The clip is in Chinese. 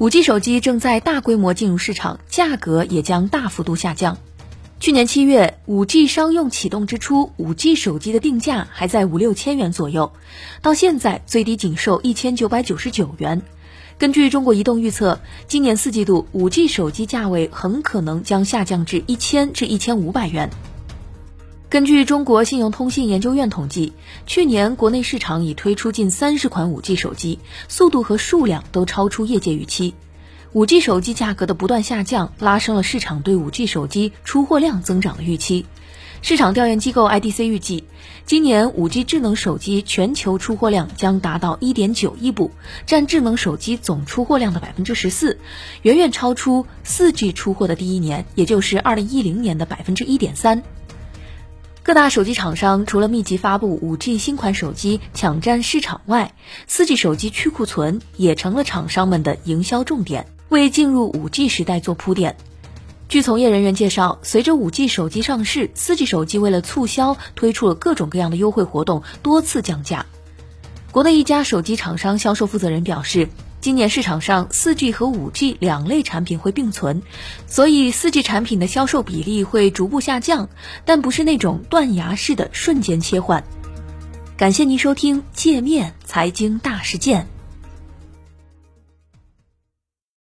5G 手机正在大规模进入市场，价格也将大幅度下降。去年七月，5G 商用启动之初，5G 手机的定价还在五六千元左右，到现在最低仅售一千九百九十九元。根据中国移动预测，今年四季度 5G 手机价位很可能将下降至一千至一千五百元。根据中国信用通信研究院统计，去年国内市场已推出近三十款 5G 手机，速度和数量都超出业界预期。五 G 手机价格的不断下降，拉升了市场对五 G 手机出货量增长的预期。市场调研机构 IDC 预计，今年五 G 智能手机全球出货量将达到1.9亿部，占智能手机总出货量的百分之十四，远远超出四 G 出货的第一年，也就是2010年的百分之一点三。各大手机厂商除了密集发布五 G 新款手机抢占市场外，四 G 手机去库存也成了厂商们的营销重点。为进入 5G 时代做铺垫。据从业人员介绍，随着 5G 手机上市，4G 手机为了促销，推出了各种各样的优惠活动，多次降价。国内一家手机厂商销售负责人表示，今年市场上 4G 和 5G 两类产品会并存，所以 4G 产品的销售比例会逐步下降，但不是那种断崖式的瞬间切换。感谢您收听界面财经大事件。